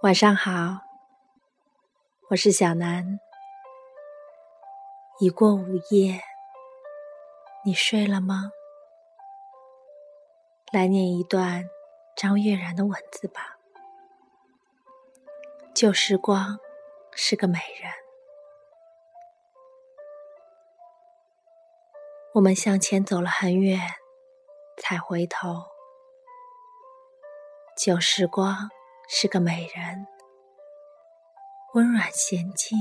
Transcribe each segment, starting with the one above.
晚上好，我是小南。已过午夜，你睡了吗？来念一段张悦然的文字吧。旧时光是个美人，我们向前走了很远，才回头。旧时光。是个美人，温软娴静，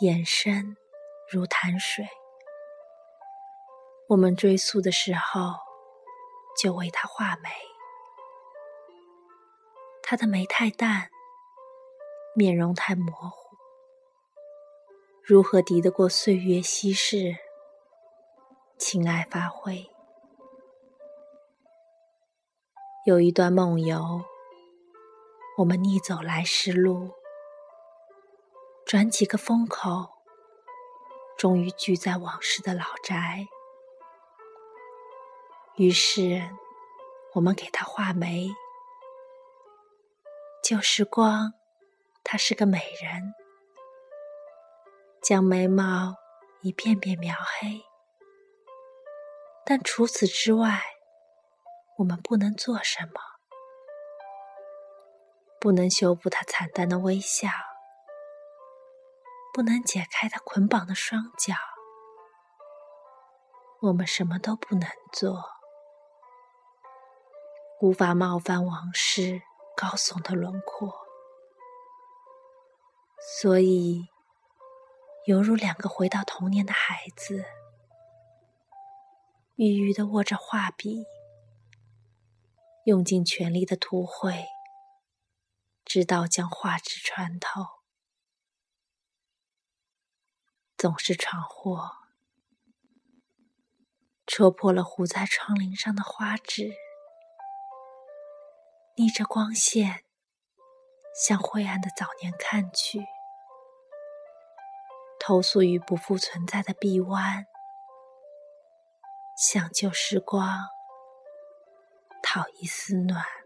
眼深如潭水。我们追溯的时候，就为她画眉。她的眉太淡，面容太模糊，如何敌得过岁月稀释，情爱发挥？有一段梦游。我们逆走来时路，转几个风口，终于聚在往事的老宅。于是，我们给她画眉。旧时光，她是个美人，将眉毛一片片描黑。但除此之外，我们不能做什么。不能修补他惨淡的微笑，不能解开他捆绑的双脚，我们什么都不能做，无法冒犯往事高耸的轮廓，所以，犹如两个回到童年的孩子，郁郁的握着画笔，用尽全力的涂绘。直到将画纸穿透，总是闯祸，戳破了糊在窗棂上的花纸，逆着光线向灰暗的早年看去，投宿于不复存在的臂弯，想旧时光讨一丝暖。